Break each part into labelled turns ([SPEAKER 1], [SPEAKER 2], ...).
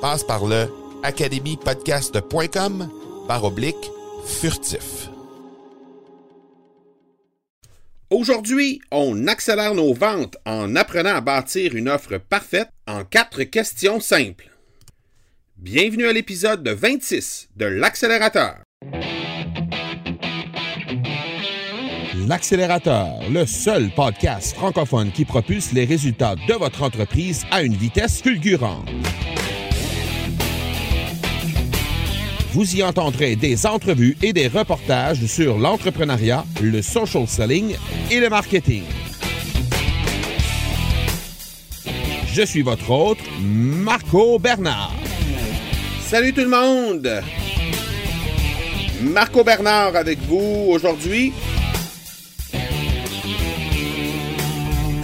[SPEAKER 1] Passe par le academypodcast.com par oblique furtif.
[SPEAKER 2] Aujourd'hui, on accélère nos ventes en apprenant à bâtir une offre parfaite en quatre questions simples. Bienvenue à l'épisode 26 de l'accélérateur.
[SPEAKER 3] L'accélérateur, le seul podcast francophone qui propulse les résultats de votre entreprise à une vitesse fulgurante. Vous y entendrez des entrevues et des reportages sur l'entrepreneuriat, le social selling et le marketing. Je suis votre hôte, Marco Bernard.
[SPEAKER 2] Salut tout le monde! Marco Bernard avec vous aujourd'hui.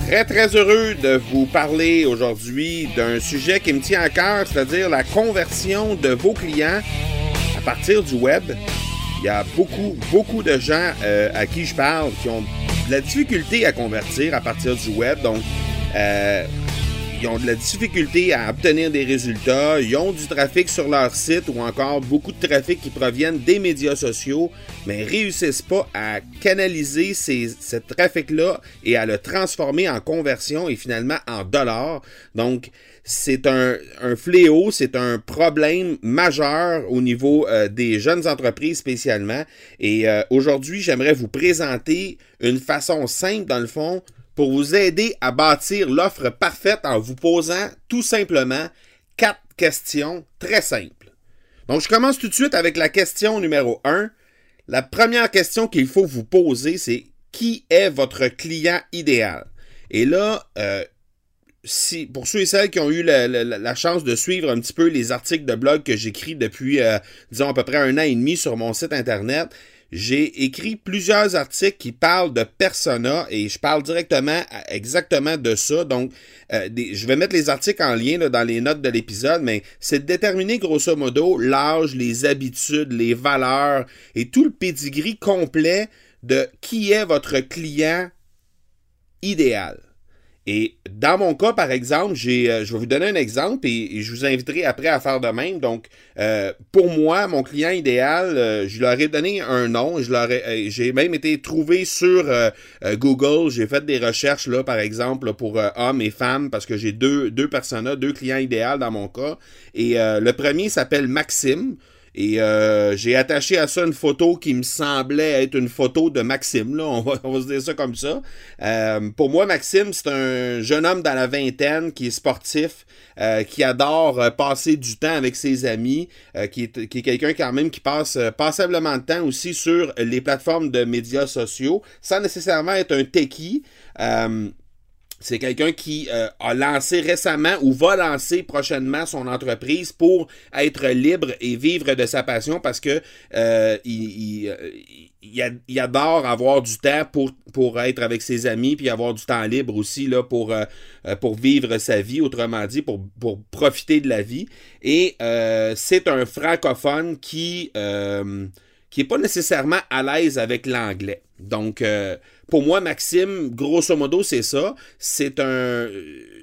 [SPEAKER 2] Très très heureux de vous parler aujourd'hui d'un sujet qui me tient à cœur, c'est-à-dire la conversion de vos clients partir du web. Il y a beaucoup, beaucoup de gens euh, à qui je parle qui ont de la difficulté à convertir à partir du web. Donc, euh, ils ont de la difficulté à obtenir des résultats, ils ont du trafic sur leur site ou encore beaucoup de trafic qui proviennent des médias sociaux, mais réussissent pas à canaliser ces, ce trafic-là et à le transformer en conversion et finalement en dollars. Donc, c'est un, un, fléau, c'est un problème majeur au niveau euh, des jeunes entreprises spécialement. Et euh, aujourd'hui, j'aimerais vous présenter une façon simple, dans le fond, pour vous aider à bâtir l'offre parfaite en vous posant tout simplement quatre questions très simples. Donc, je commence tout de suite avec la question numéro 1. La première question qu'il faut vous poser, c'est qui est votre client idéal? Et là, euh, si, pour ceux et celles qui ont eu la, chance de suivre un petit peu les articles de blog que j'écris depuis, euh, disons, à peu près un an et demi sur mon site Internet, j'ai écrit plusieurs articles qui parlent de persona et je parle directement exactement de ça. Donc, euh, je vais mettre les articles en lien dans les notes de l'épisode, mais c'est de déterminer grosso modo l'âge, les habitudes, les valeurs et tout le pedigree complet de qui est votre client idéal. Et dans mon cas, par exemple, j'ai, euh, je vais vous donner un exemple et, je vous inviterai après à faire de même. Donc, euh, pour moi, mon client idéal, euh, je leur ai donné un nom. Je leur ai, euh, j'ai même été trouvé sur euh, Google. J'ai fait des recherches là, par exemple, pour hommes et femmes parce que j'ai deux deux personas, deux clients idéaux dans mon cas. Et le premier s'appelle Maxime. Et euh, j'ai attaché à ça une photo qui me semblait être une photo de Maxime. Là. On, va, on va se dire ça comme ça. Euh, pour moi, Maxime, c'est un jeune homme dans la vingtaine qui est sportif, euh, qui adore passer du temps avec ses amis, qui est, qui est quelqu'un quand même qui passe passablement de temps aussi sur les plateformes de médias sociaux, sans nécessairement être un techie. C'est quelqu'un qui euh, a lancé récemment ou va lancer prochainement son entreprise pour être libre et vivre de sa passion parce que euh, il, il, il, il, adore avoir du temps pour, pour être avec ses amis puis avoir du temps libre aussi là, pour, euh, pour vivre sa vie, autrement dit, pour, pour profiter de la vie. Et euh, c'est un francophone qui qui n'est pas nécessairement à l'aise avec l'anglais. Donc, euh, pour moi, Maxime, grosso modo, c'est ça. C'est un,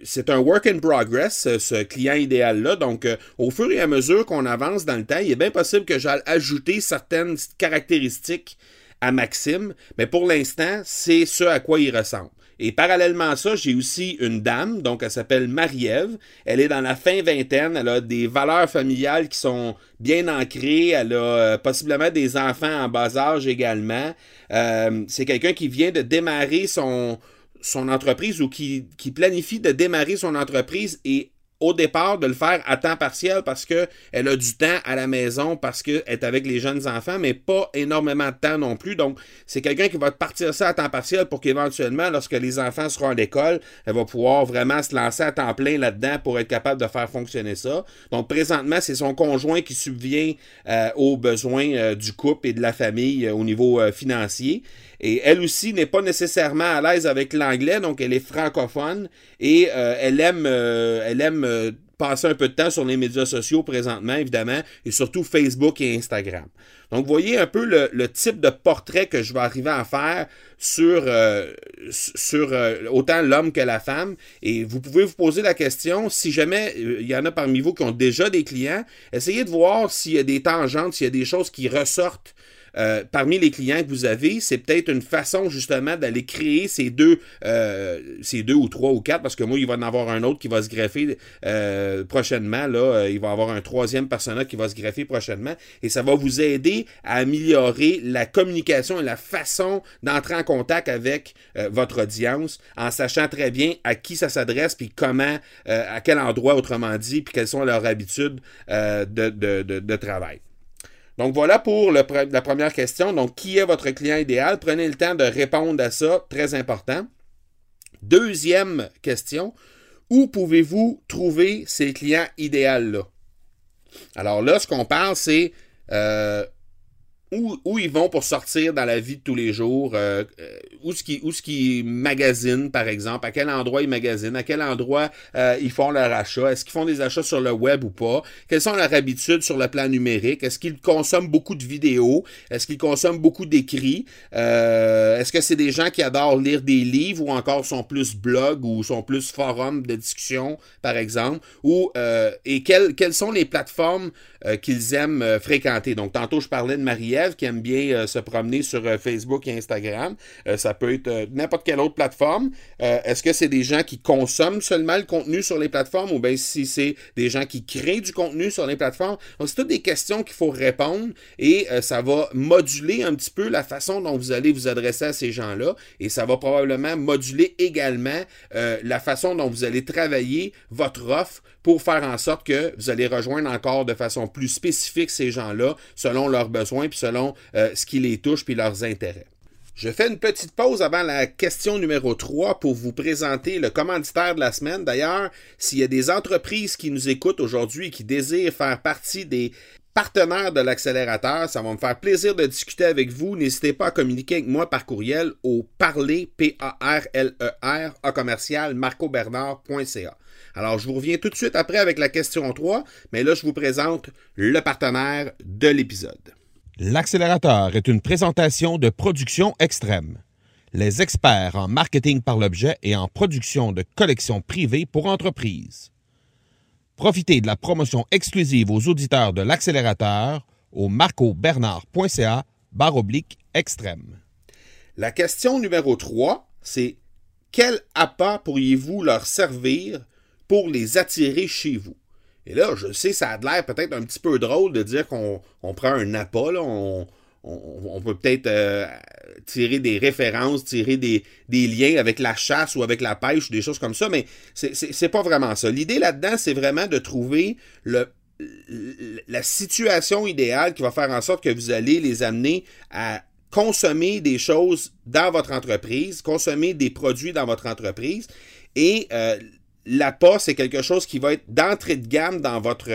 [SPEAKER 2] c'est un work in progress, ce client idéal-là. Donc, euh, au fur et à mesure qu'on avance dans le temps, il est bien possible que j'aille ajouter certaines caractéristiques à Maxime, mais pour l'instant, c'est ce à quoi il ressemble. Et parallèlement à ça, j'ai aussi une dame, donc elle s'appelle Marie-Ève. Elle est dans la fin vingtaine, elle a des valeurs familiales qui sont bien ancrées, elle a euh, possiblement des enfants en bas âge également. Euh, c'est quelqu'un qui vient de démarrer son, entreprise ou qui, qui planifie de démarrer son entreprise et au départ de le faire à temps partiel parce qu'elle a du temps à la maison, parce qu'elle est avec les jeunes enfants, mais pas énormément de temps non plus. Donc, c'est quelqu'un qui va partir ça à temps partiel pour qu'éventuellement, lorsque les enfants seront à l'école, elle va pouvoir vraiment se lancer à temps plein là-dedans pour être capable de faire fonctionner ça. Donc, présentement, c'est son conjoint qui subvient euh, aux besoins euh, du couple et de la famille euh, au niveau financier. Et elle aussi n'est pas nécessairement à l'aise avec l'anglais, donc elle est francophone et elle aime, elle aime euh, passer un peu de temps sur les médias sociaux présentement, évidemment, et surtout Facebook et Instagram. Donc, voyez un peu le, type de portrait que je vais arriver à faire sur, sur autant l'homme que la femme. Et vous pouvez vous poser la question, si jamais il y en a parmi vous qui ont déjà des clients, essayez de voir s'il y a des tangentes, s'il y a des choses qui ressortent euh, parmi les clients que vous avez, c'est peut-être une façon justement d'aller créer ces deux, euh, ces deux ou trois ou quatre, parce que moi, il va en avoir un autre qui va se greffer euh, prochainement. Là, il va avoir un troisième personnage qui va se greffer prochainement. Et ça va vous aider à améliorer la communication et la façon d'entrer en contact avec votre audience en sachant très bien à qui ça s'adresse, puis comment, à quel endroit, autrement dit, puis quelles sont leurs habitudes de, de, de travail. Donc voilà pour la première question. Donc, qui est votre client idéal? Prenez le temps de répondre à ça, très important. Deuxième question, où pouvez-vous trouver ces clients idéaux-là? Alors là, ce qu'on parle, c'est euh, où, ils vont pour sortir dans la vie de tous les jours, euh, euh, où ce qui où ce qui magasinent par exemple, à quel endroit ils magasinent, à quel endroit euh, ils font leur achat, est-ce qu'ils font des achats sur le web ou pas, quelles sont leurs habitudes sur le plan numérique, est-ce qu'ils consomment beaucoup de vidéos, est-ce qu'ils consomment beaucoup d'écrits, est-ce que c'est des gens qui adorent lire des livres ou encore sont plus blog ou sont plus forums de discussion par exemple, ou et quelles quelles sont les plateformes qu'ils aiment fréquenter? Donc tantôt je parlais de Qui aime bien euh, se promener sur euh, Facebook et Instagram. Euh, ça peut être n'importe quelle autre plateforme. Est-ce que c'est des gens qui consomment seulement le contenu sur les plateformes ou bien si c'est des gens qui créent du contenu sur les plateformes? C'est toutes des questions qu'il faut répondre et ça va moduler un petit peu la façon dont vous allez vous adresser à ces gens-là et ça va probablement moduler également la façon dont vous allez travailler votre offre pour faire en sorte que vous allez rejoindre encore de façon plus spécifique ces gens-là selon leurs besoins puis selon euh, ce qui les touche puis leurs intérêts. Je fais une petite pause avant la question numéro 3 pour vous présenter le commanditaire de la semaine. D'ailleurs, s'il y a des entreprises qui nous écoutent aujourd'hui et qui désirent faire partie des partenaires de l'accélérateur, ça va me faire plaisir de discuter avec vous. N'hésitez pas à communiquer avec moi par courriel au parler, P-A-R-L-E-R, à commercial, marcobernard.ca. Alors, je vous reviens tout de suite après avec la question 3, mais là, je vous présente le partenaire de l'épisode.
[SPEAKER 3] L'accélérateur est une présentation de production extrême. Les experts en marketing par l'objet et en production de collections privées pour entreprises. Profitez de la promotion exclusive aux auditeurs de l'accélérateur au marcobernard.ca barre oblique extrême.
[SPEAKER 2] La question numéro 3, c'est quel appât pourriez-vous leur servir pour les attirer chez vous? Et là, je sais, ça a l'air peut-être un petit peu drôle de dire qu'on prend un appât, on, peut peut-être euh, tirer des références, tirer des, liens avec la chasse ou avec la pêche, des choses comme ça, mais c'est pas vraiment ça. L'idée là-dedans, c'est vraiment de trouver le, la situation idéale qui va faire en sorte que vous allez les amener à consommer des choses dans votre entreprise, consommer des produits dans votre entreprise et euh, l'appât, c'est quelque chose qui va être d'entrée de gamme dans votre,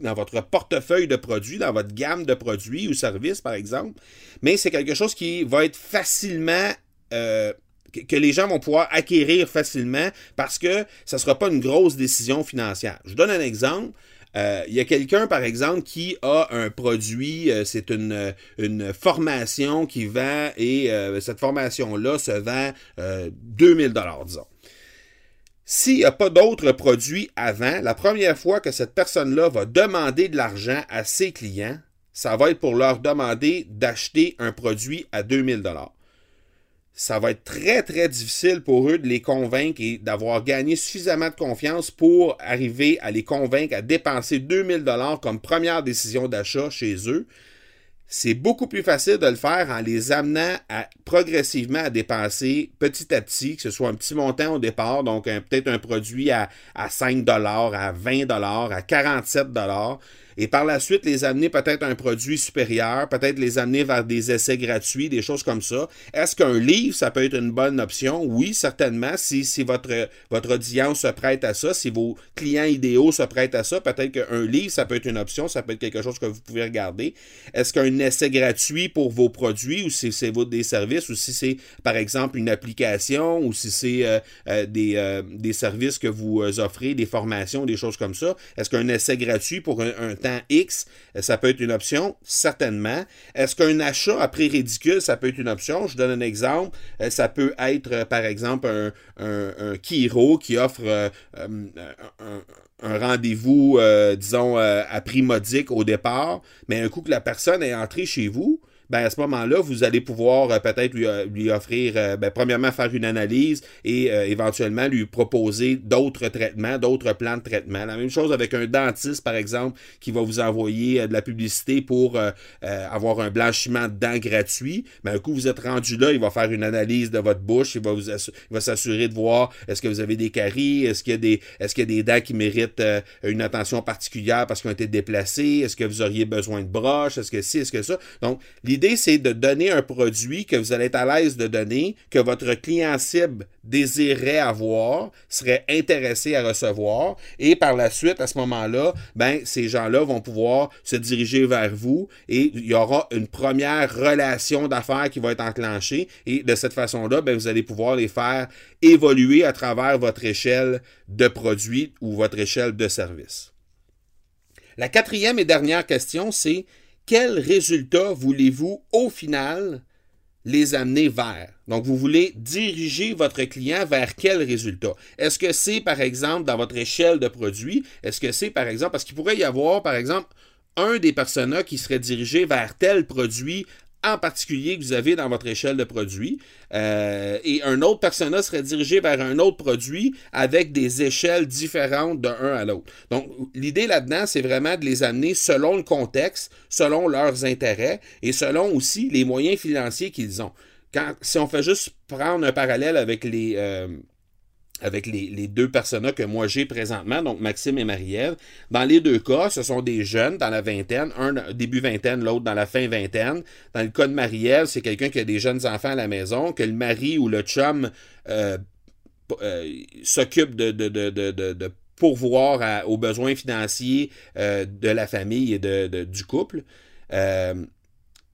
[SPEAKER 2] dans votre portefeuille de produits, dans votre gamme de produits ou services, par exemple. Mais c'est quelque chose qui va être facilement... Euh, que les gens vont pouvoir acquérir facilement parce que ça ne sera pas une grosse décision financière. Je donne un exemple. Euh, il y a quelqu'un, par exemple, qui a un produit, euh, c'est une, formation qui vend et cette formation-là se vend 2000 dollars, disons. S'il n'y a pas d'autres produits avant, la première fois que cette personne-là va demander de l'argent à ses clients, ça va être pour leur demander d'acheter un produit à 2000 dollars ça va être très, très difficile pour eux de les convaincre et d'avoir gagné suffisamment de confiance pour arriver à les convaincre à dépenser 2000 dollars comme première décision d'achat chez eux. C'est beaucoup plus facile de le faire en les amenant progressivement à dépenser petit à petit, que ce soit un petit montant au départ, donc peut-être un produit à, à 5 dollars, à 20 dollars, à 47 dollars et par la suite les amener peut-être à un produit supérieur, peut-être les amener vers des essais gratuits, des choses comme ça. Est-ce qu'un livre, ça peut être une bonne option? Oui, certainement, si, si votre, votre audience se prête à ça, si vos clients idéaux se prêtent à ça, peut-être qu'un livre, ça peut être une option, ça peut être quelque chose que vous pouvez regarder. Est-ce qu'un essai gratuit pour vos produits ou si c'est des services ou si c'est, par exemple, une application ou si c'est euh, euh, des, euh, des services que vous offrez, des formations, des choses comme ça, est-ce qu'un essai gratuit pour un, un temps X, euh, ça peut être une option, certainement. Est-ce qu'un achat à prix ridicule, ça peut être une option? Je donne un exemple. Euh, ça peut être, euh, par exemple, un, un, Kiro qui offre un, rendez-vous, disons, à prix modique au départ, mais un coup que la personne est entrée chez vous, ben à ce moment-là, vous allez pouvoir euh, peut-être lui, euh, lui, offrir, euh, ben, premièrement, faire une analyse et éventuellement lui proposer d'autres traitements, d'autres plans de traitement. La même chose avec un dentiste, par exemple, qui va vous envoyer de la publicité pour avoir un blanchiment de dents gratuit. Mais ben, un coup, vous êtes rendu là, il va faire une analyse de votre bouche, il va vous il va s'assurer de voir est-ce que vous avez des caries, est-ce qu'il y a des est-ce qu'il y a des dents qui méritent une attention particulière parce qu'ils ont été déplacées, est-ce que vous auriez besoin de broches, est-ce que si, est-ce que ça. Donc, c'est de donner un produit que vous allez être à l'aise de donner, que votre client cible désirerait avoir, serait intéressé à recevoir, et par la suite, à ce moment-là, ben, ces gens-là vont pouvoir se diriger vers vous et il y aura une première relation d'affaires qui va être enclenchée, et de cette façon-là, ben, vous allez pouvoir les faire évoluer à travers votre échelle de produits ou votre échelle de service. La quatrième et dernière question, c'est quel résultat voulez-vous au final les amener vers? Donc, vous voulez diriger votre client vers quel résultat? Est-ce que c'est, par exemple, dans votre échelle de produits? Est-ce que c'est, par exemple, parce qu'il pourrait y avoir, par exemple, un des personnages qui serait dirigé vers tel produit en particulier que vous avez dans votre échelle de produits. Euh, et un autre persona serait dirigé vers un autre produit avec des échelles différentes d'un à l'autre. Donc, l'idée là-dedans, c'est vraiment de les amener selon le contexte, selon leurs intérêts et selon aussi les moyens financiers qu'ils ont. Si on fait juste prendre un parallèle avec les... Euh, avec les, deux personnages que moi j'ai présentement, donc Maxime et Marie-Ève. Dans les deux cas, ce sont des jeunes dans la vingtaine, un début vingtaine, l'autre dans la fin vingtaine. Dans le cas de Marie-Ève, c'est quelqu'un qui a des jeunes enfants à la maison, que le mari ou le chum euh, euh, s'occupe de, de, de, de, pourvoir aux besoins financiers euh, de la famille et de, du couple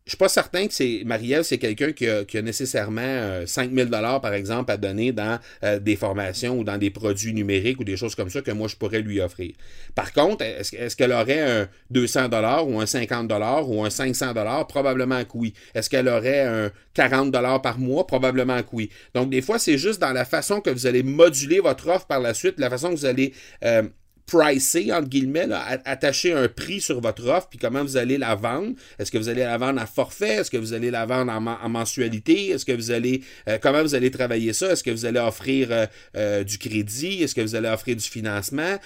[SPEAKER 2] je suis pas certain que c'est Marielle, c'est quelqu'un qui a, qui a, nécessairement euh, 5000 dollars par exemple à donner dans euh, des formations ou dans des produits numériques ou des choses comme ça que moi je pourrais lui offrir. Par contre, est-ce, est qu'elle aurait un 200 dollars ou un 50 dollars ou un 500 dollars? Probablement que oui. Est-ce qu'elle aurait un 40 dollars par mois? Probablement que oui. Donc des fois, c'est juste dans la façon que vous allez moduler votre offre par la suite, la façon que vous allez euh, pricer, entre guillemets, attacher un prix sur votre offre, puis comment vous allez la vendre? Est-ce que vous allez la vendre à forfait? Est-ce que vous allez la vendre en, mensualité? Est-ce que vous allez, euh, comment vous allez travailler ça? Est-ce que vous allez offrir euh, euh, du crédit? Est-ce que vous allez offrir du financement?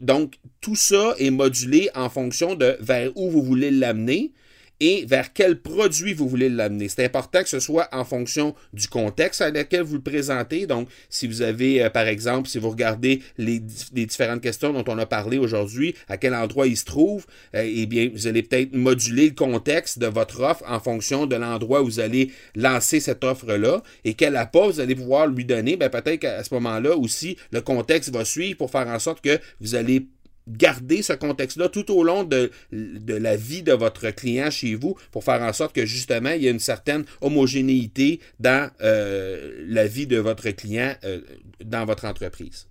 [SPEAKER 2] donc, tout ça est modulé en fonction de vers où vous voulez l'amener et vers quel produit vous voulez l'amener. C'est important que ce soit en fonction du contexte à lequel vous le présentez. Donc, si vous avez, euh, par exemple, si vous regardez les, différentes questions dont on a parlé aujourd'hui, à quel endroit il se trouve, euh, eh bien, vous allez peut-être moduler le contexte de votre offre en fonction de l'endroit où vous allez lancer cette offre-là et quel apport vous allez pouvoir lui donner. Ben, peut-être qu'à ce moment-là aussi, le contexte va suivre pour faire en sorte que vous allez garder ce contexte-là tout au long de, la vie de votre client chez vous pour faire en sorte que justement il y ait une certaine homogénéité dans euh, la vie de votre client euh, dans votre entreprise.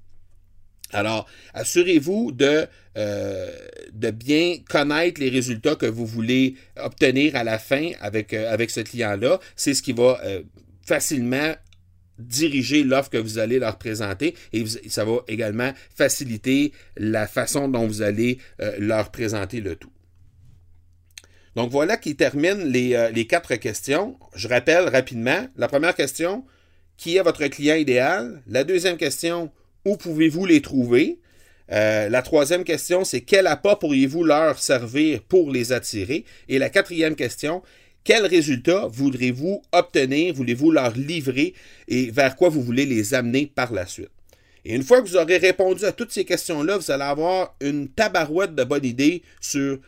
[SPEAKER 2] Alors, assurez-vous de, euh, de bien connaître les résultats que vous voulez obtenir à la fin avec, avec ce client-là. C'est ce qui va facilement diriger l'offre que vous allez leur présenter et ça va également faciliter la façon dont vous allez leur présenter le tout. Donc voilà qui termine les, les quatre questions. Je rappelle rapidement. La première question, qui est votre client idéal? La deuxième question, où pouvez-vous les trouver? Euh, la troisième question, c'est quel appât pourriez-vous leur servir pour les attirer? Et la quatrième question, quels résultats voudrez-vous obtenir, voulez-vous leur livrer? Et vers quoi vous voulez les amener par la suite? Et une fois que vous aurez répondu à toutes ces questions-là, vous allez avoir une tabarouette de bonne idée sur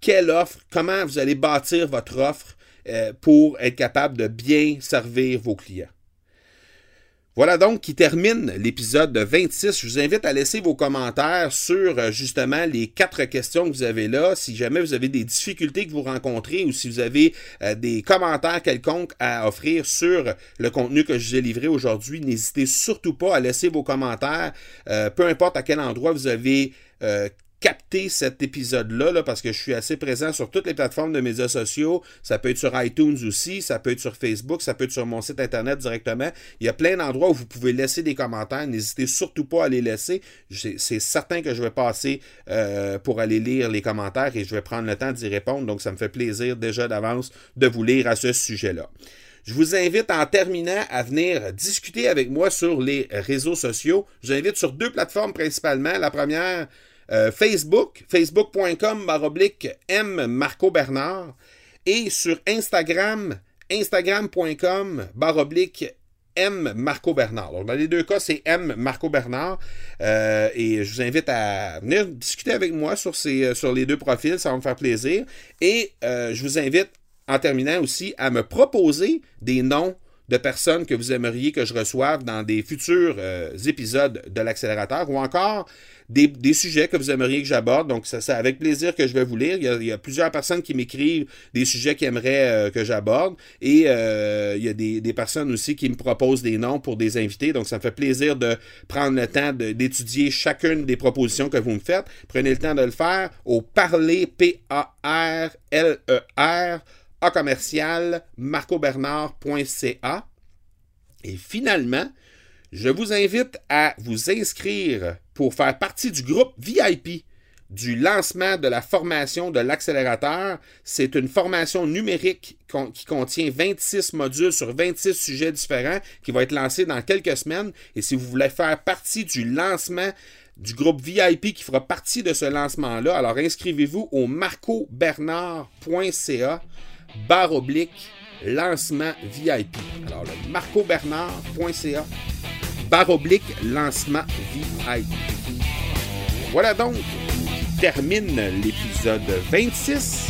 [SPEAKER 2] quelle offre, comment vous allez bâtir votre offre euh, pour être capable de bien servir vos clients. Voilà donc qui termine l'épisode 26. Je vous invite à laisser vos commentaires sur euh, justement les quatre questions que vous avez là. Si jamais vous avez des difficultés que vous rencontrez ou si vous avez euh, des commentaires quelconques à offrir sur le contenu que je vous ai livré aujourd'hui, n'hésitez surtout pas à laisser vos commentaires, euh, peu importe à quel endroit vous avez capter cet épisode-là, là, parce que je suis assez présent sur toutes les plateformes de médias sociaux. Ça peut être sur iTunes aussi, ça peut être sur Facebook, ça peut être sur mon site internet directement. Il y a plein d'endroits où vous pouvez laisser des commentaires. N'hésitez surtout pas à les laisser. C'est certain que je vais passer euh, pour aller lire les commentaires et je vais prendre le temps d'y répondre. Donc, ça me fait plaisir déjà d'avance de vous lire à ce sujet-là. Je vous invite en terminant à venir discuter avec moi sur les réseaux sociaux. Je vous invite sur deux plateformes principalement. La première, euh, Facebook, facebook.com baroblique M Marco Bernard et sur Instagram, instagram.com baroblique M Marco Bernard. Donc, dans les deux cas, c'est M Marco Bernard. Euh, et je vous invite à venir discuter avec moi sur, ces, euh, sur les deux profils. Ça va me faire plaisir. Et je vous invite, en terminant aussi, à me proposer des noms de personnes que vous aimeriez que je reçoive dans des futurs épisodes de l'accélérateur ou encore des, sujets que vous aimeriez que j'aborde. Donc, c'est avec plaisir que je vais vous lire. Il y a, plusieurs personnes qui m'écrivent des sujets qu'ils aimeraient euh, que j'aborde. Et euh, il y a des, personnes aussi qui me proposent des noms pour des invités. Donc, ça me fait plaisir de prendre le temps d'étudier chacune des propositions que vous me faites. Prenez le temps de le faire au parler, P-A-R-L-E-R, A commercial, marcobernard.ca. Et finalement, je vous invite à vous inscrire pour faire partie du groupe VIP du lancement de la formation de l'accélérateur. C'est une formation numérique qui contient 26 modules sur 26 sujets différents qui va être lancée dans quelques semaines. Et si vous voulez faire partie du lancement du groupe VIP qui fera partie de ce lancement-là, alors inscrivez-vous au marcobernard.ca barre oblique lancement VIP. Alors le marcobernard.ca barre oblique lancement VIP. Voilà donc termine l'épisode 26.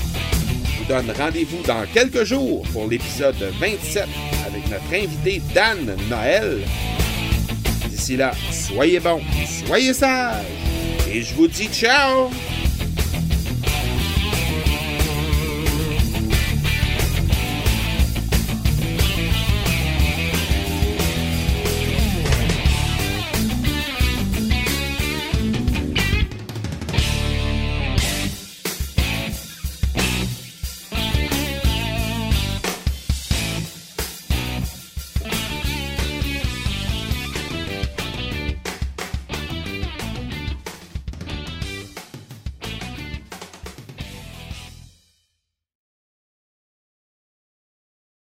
[SPEAKER 2] Je vous donne rendez-vous dans quelques jours pour l'épisode 27 avec notre invité Dan Noël. D'ici là, soyez bons, soyez sages et je vous dis ciao